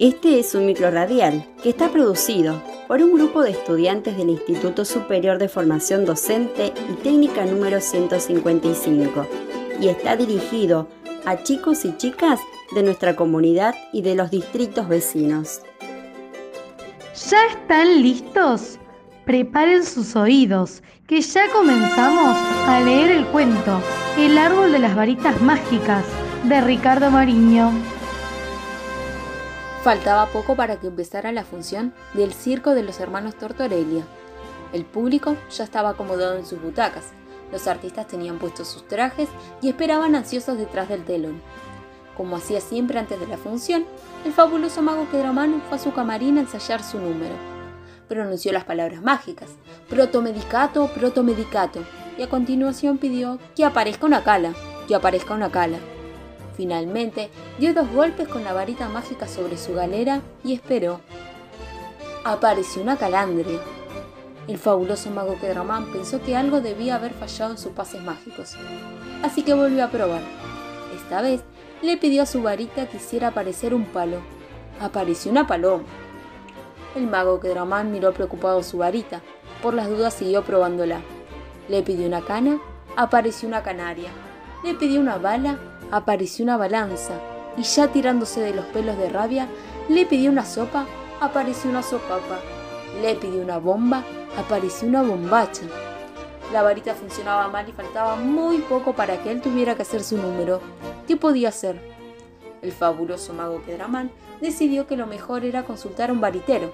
Este es un microradial que está producido por un grupo de estudiantes del Instituto Superior de Formación Docente y Técnica número 155 y está dirigido a chicos y chicas de nuestra comunidad y de los distritos vecinos. ¿Ya están listos? Preparen sus oídos, que ya comenzamos a leer el cuento El árbol de las varitas mágicas de Ricardo Mariño. Faltaba poco para que empezara la función del circo de los hermanos Tortorelia. El público ya estaba acomodado en sus butacas, los artistas tenían puestos sus trajes y esperaban ansiosos detrás del telón. Como hacía siempre antes de la función, el fabuloso mago Quedramano fue a su camarín a ensayar su número. Pronunció las palabras mágicas, protomedicato, protomedicato, y a continuación pidió que aparezca una cala, que aparezca una cala. Finalmente, dio dos golpes con la varita mágica sobre su galera y esperó. Apareció una calandria. El fabuloso mago Quedramán pensó que algo debía haber fallado en sus pases mágicos, así que volvió a probar. Esta vez le pidió a su varita que hiciera aparecer un palo. Apareció una paloma. El mago Quedramán miró preocupado su varita. Por las dudas siguió probándola. Le pidió una cana, apareció una canaria. Le pidió una bala, apareció una balanza, y ya tirándose de los pelos de rabia, le pidió una sopa, apareció una sopapa, le pidió una bomba, apareció una bombacha. La varita funcionaba mal y faltaba muy poco para que él tuviera que hacer su número. ¿Qué podía hacer? El fabuloso mago Quedramán decidió que lo mejor era consultar a un varitero.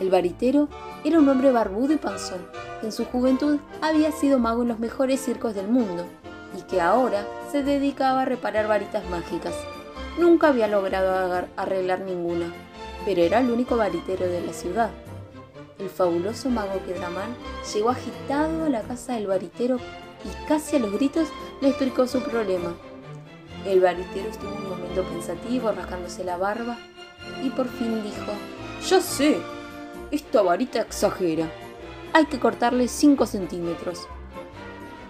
El varitero era un hombre barbudo y panzón, que en su juventud había sido mago en los mejores circos del mundo y que ahora se dedicaba a reparar varitas mágicas. Nunca había logrado arreglar ninguna, pero era el único varitero de la ciudad. El fabuloso mago Quedramán llegó agitado a la casa del varitero y casi a los gritos le explicó su problema. El varitero estuvo un momento pensativo, rascándose la barba, y por fin dijo, Yo sé, esta varita exagera. Hay que cortarle 5 centímetros.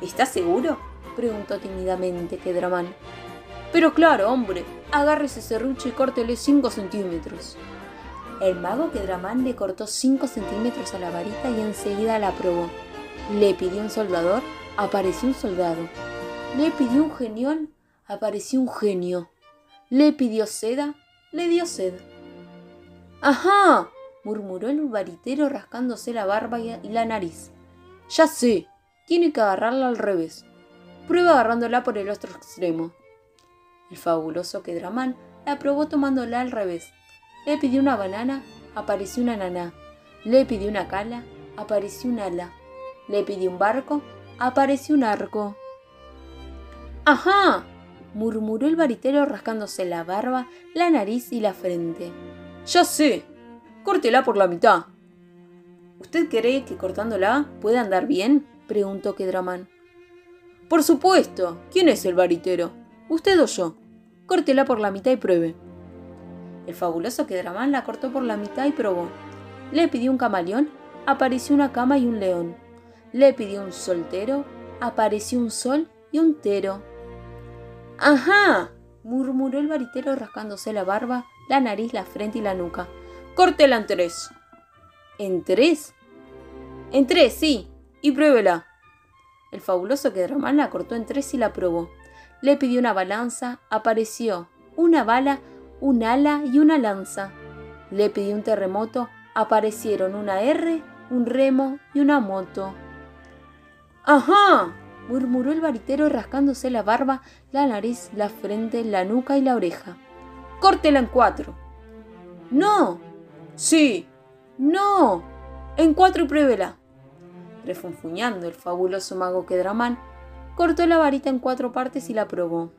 ¿Estás seguro? Preguntó tímidamente Quedramán. Pero claro, hombre, agarre ese serrucho y córtele 5 centímetros. El mago Quedramán le cortó 5 centímetros a la varita y enseguida la probó. Le pidió un soldador, apareció un soldado. Le pidió un genión, apareció un genio. Le pidió seda, le dio seda. ¡Ajá! murmuró el varitero rascándose la barba y la nariz. Ya sé, tiene que agarrarla al revés. Prueba agarrándola por el otro extremo. El fabuloso Quedramán la probó tomándola al revés. Le pidió una banana, apareció una naná. Le pidió una cala, apareció un ala. Le pidió un barco, apareció un arco. ¡Ajá! murmuró el varitero rascándose la barba, la nariz y la frente. Ya sé. Córtela por la mitad. ¿Usted cree que cortándola puede andar bien? preguntó Quedramán. Por supuesto. ¿Quién es el varitero? ¿Usted o yo? Córtela por la mitad y pruebe. El fabuloso Quedramán la cortó por la mitad y probó. Le pidió un camaleón, apareció una cama y un león. Le pidió un soltero, apareció un sol y un tero. ¡Ajá! murmuró el varitero rascándose la barba, la nariz, la frente y la nuca. Córtela en tres. ¿En tres? En tres, sí. Y pruébela. El fabuloso Quedramán la cortó en tres y la probó. Le pidió una balanza, apareció una bala, un ala y una lanza. Le pidió un terremoto, aparecieron una R, un remo y una moto. ¡Ajá! murmuró el varitero rascándose la barba, la nariz, la frente, la nuca y la oreja. ¡Córtela en cuatro! ¡No! ¡Sí! ¡No! En cuatro y pruébela. Refunfuñando el fabuloso mago Quedramán, cortó la varita en cuatro partes y la probó.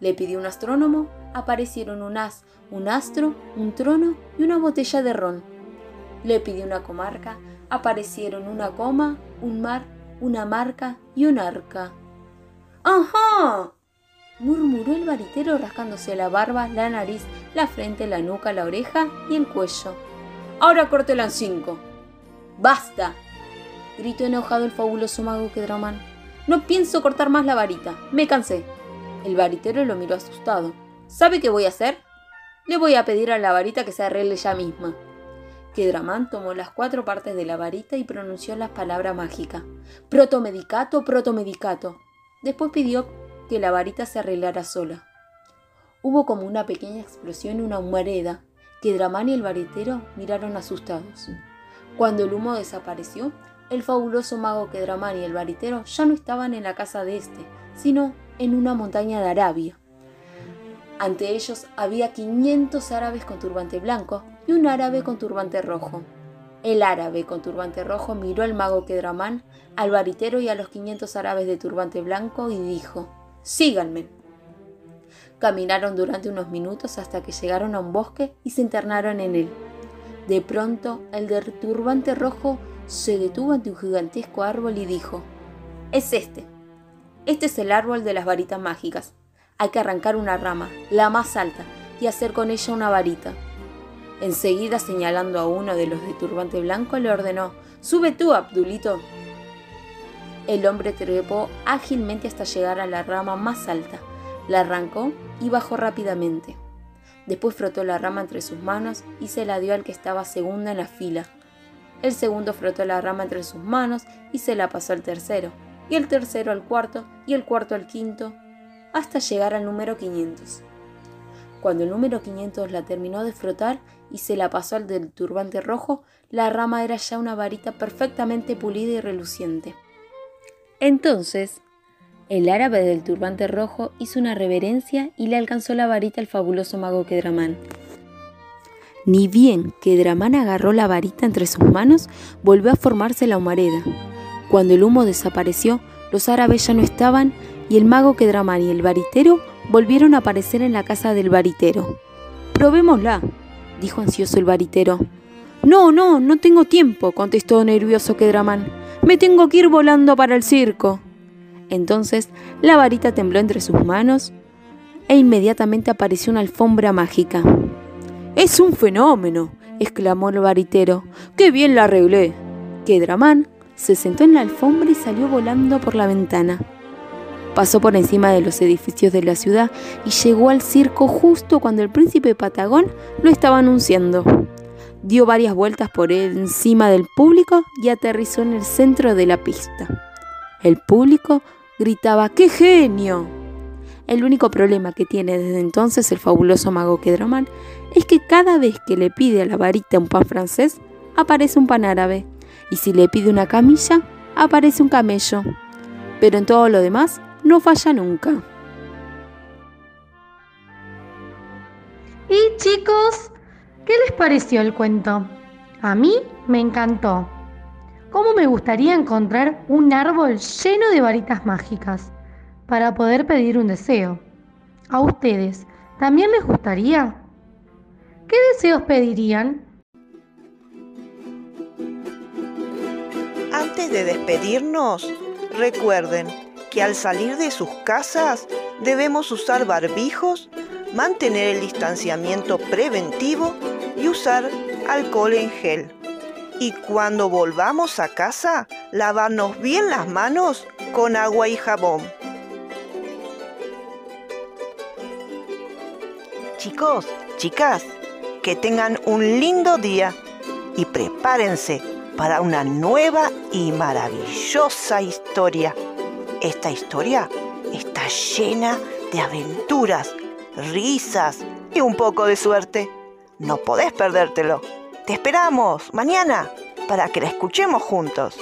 Le pidió un astrónomo, aparecieron un as, un astro, un trono y una botella de ron. Le pidió una comarca, aparecieron una coma, un mar, una marca y un arca. ¡Ajá! murmuró el varitero rascándose la barba, la nariz, la frente, la nuca, la oreja y el cuello. Ahora córtela en cinco. ¡Basta! Gritó enojado el fabuloso mago Quedramán. No pienso cortar más la varita, me cansé. El varitero lo miró asustado. ¿Sabe qué voy a hacer? Le voy a pedir a la varita que se arregle ella misma. Kedramán tomó las cuatro partes de la varita y pronunció las palabras mágicas. Protomedicato, protomedicato. Después pidió que la varita se arreglara sola. Hubo como una pequeña explosión y una humareda. Kedramán y el varitero miraron asustados. Cuando el humo desapareció, el fabuloso mago Kedramán y el varitero ya no estaban en la casa de este, sino en una montaña de Arabia. Ante ellos había 500 árabes con turbante blanco y un árabe con turbante rojo. El árabe con turbante rojo miró al mago Kedramán, al baritero y a los 500 árabes de turbante blanco y dijo, Síganme. Caminaron durante unos minutos hasta que llegaron a un bosque y se internaron en él. De pronto, el de turbante rojo se detuvo ante un gigantesco árbol y dijo, Es este. Este es el árbol de las varitas mágicas. Hay que arrancar una rama, la más alta, y hacer con ella una varita. Enseguida, señalando a uno de los de turbante blanco, le ordenó, Sube tú, Abdulito. El hombre trepó ágilmente hasta llegar a la rama más alta, la arrancó y bajó rápidamente. Después frotó la rama entre sus manos y se la dio al que estaba segundo en la fila. El segundo frotó la rama entre sus manos y se la pasó al tercero, y el tercero al cuarto y el cuarto al quinto, hasta llegar al número 500. Cuando el número 500 la terminó de frotar y se la pasó al del turbante rojo, la rama era ya una varita perfectamente pulida y reluciente. Entonces, el árabe del turbante rojo hizo una reverencia y le alcanzó la varita al fabuloso mago Kedramán. Ni bien Kedramán agarró la varita entre sus manos, volvió a formarse la humareda. Cuando el humo desapareció, los árabes ya no estaban y el mago Kedramán y el varitero volvieron a aparecer en la casa del varitero. Probémosla, dijo ansioso el varitero. No, no, no tengo tiempo, contestó nervioso Kedramán. Me tengo que ir volando para el circo. Entonces la varita tembló entre sus manos e inmediatamente apareció una alfombra mágica. Es un fenómeno, exclamó el varitero. ¡Qué bien la arreglé! Kedramán se sentó en la alfombra y salió volando por la ventana. Pasó por encima de los edificios de la ciudad y llegó al circo justo cuando el príncipe Patagón lo estaba anunciando. Dio varias vueltas por encima del público y aterrizó en el centro de la pista. El público gritaba ¡Qué genio! El único problema que tiene desde entonces el fabuloso mago Kedramán es que cada vez que le pide a la varita un pan francés, aparece un pan árabe, y si le pide una camilla, aparece un camello. Pero en todo lo demás, no falla nunca. Y chicos, ¿qué les pareció el cuento? A mí me encantó. ¿Cómo me gustaría encontrar un árbol lleno de varitas mágicas para poder pedir un deseo? ¿A ustedes también les gustaría? ¿Qué deseos pedirían? Antes de despedirnos, recuerden que al salir de sus casas debemos usar barbijos, mantener el distanciamiento preventivo y usar alcohol en gel. Y cuando volvamos a casa, lavarnos bien las manos con agua y jabón. Chicos, chicas, que tengan un lindo día y prepárense para una nueva y maravillosa historia. Esta historia está llena de aventuras, risas y un poco de suerte. No podés perdértelo. Te esperamos mañana para que la escuchemos juntos.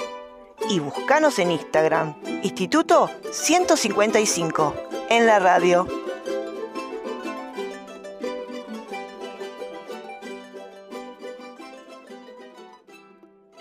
Y búscanos en Instagram, Instituto 155, en la radio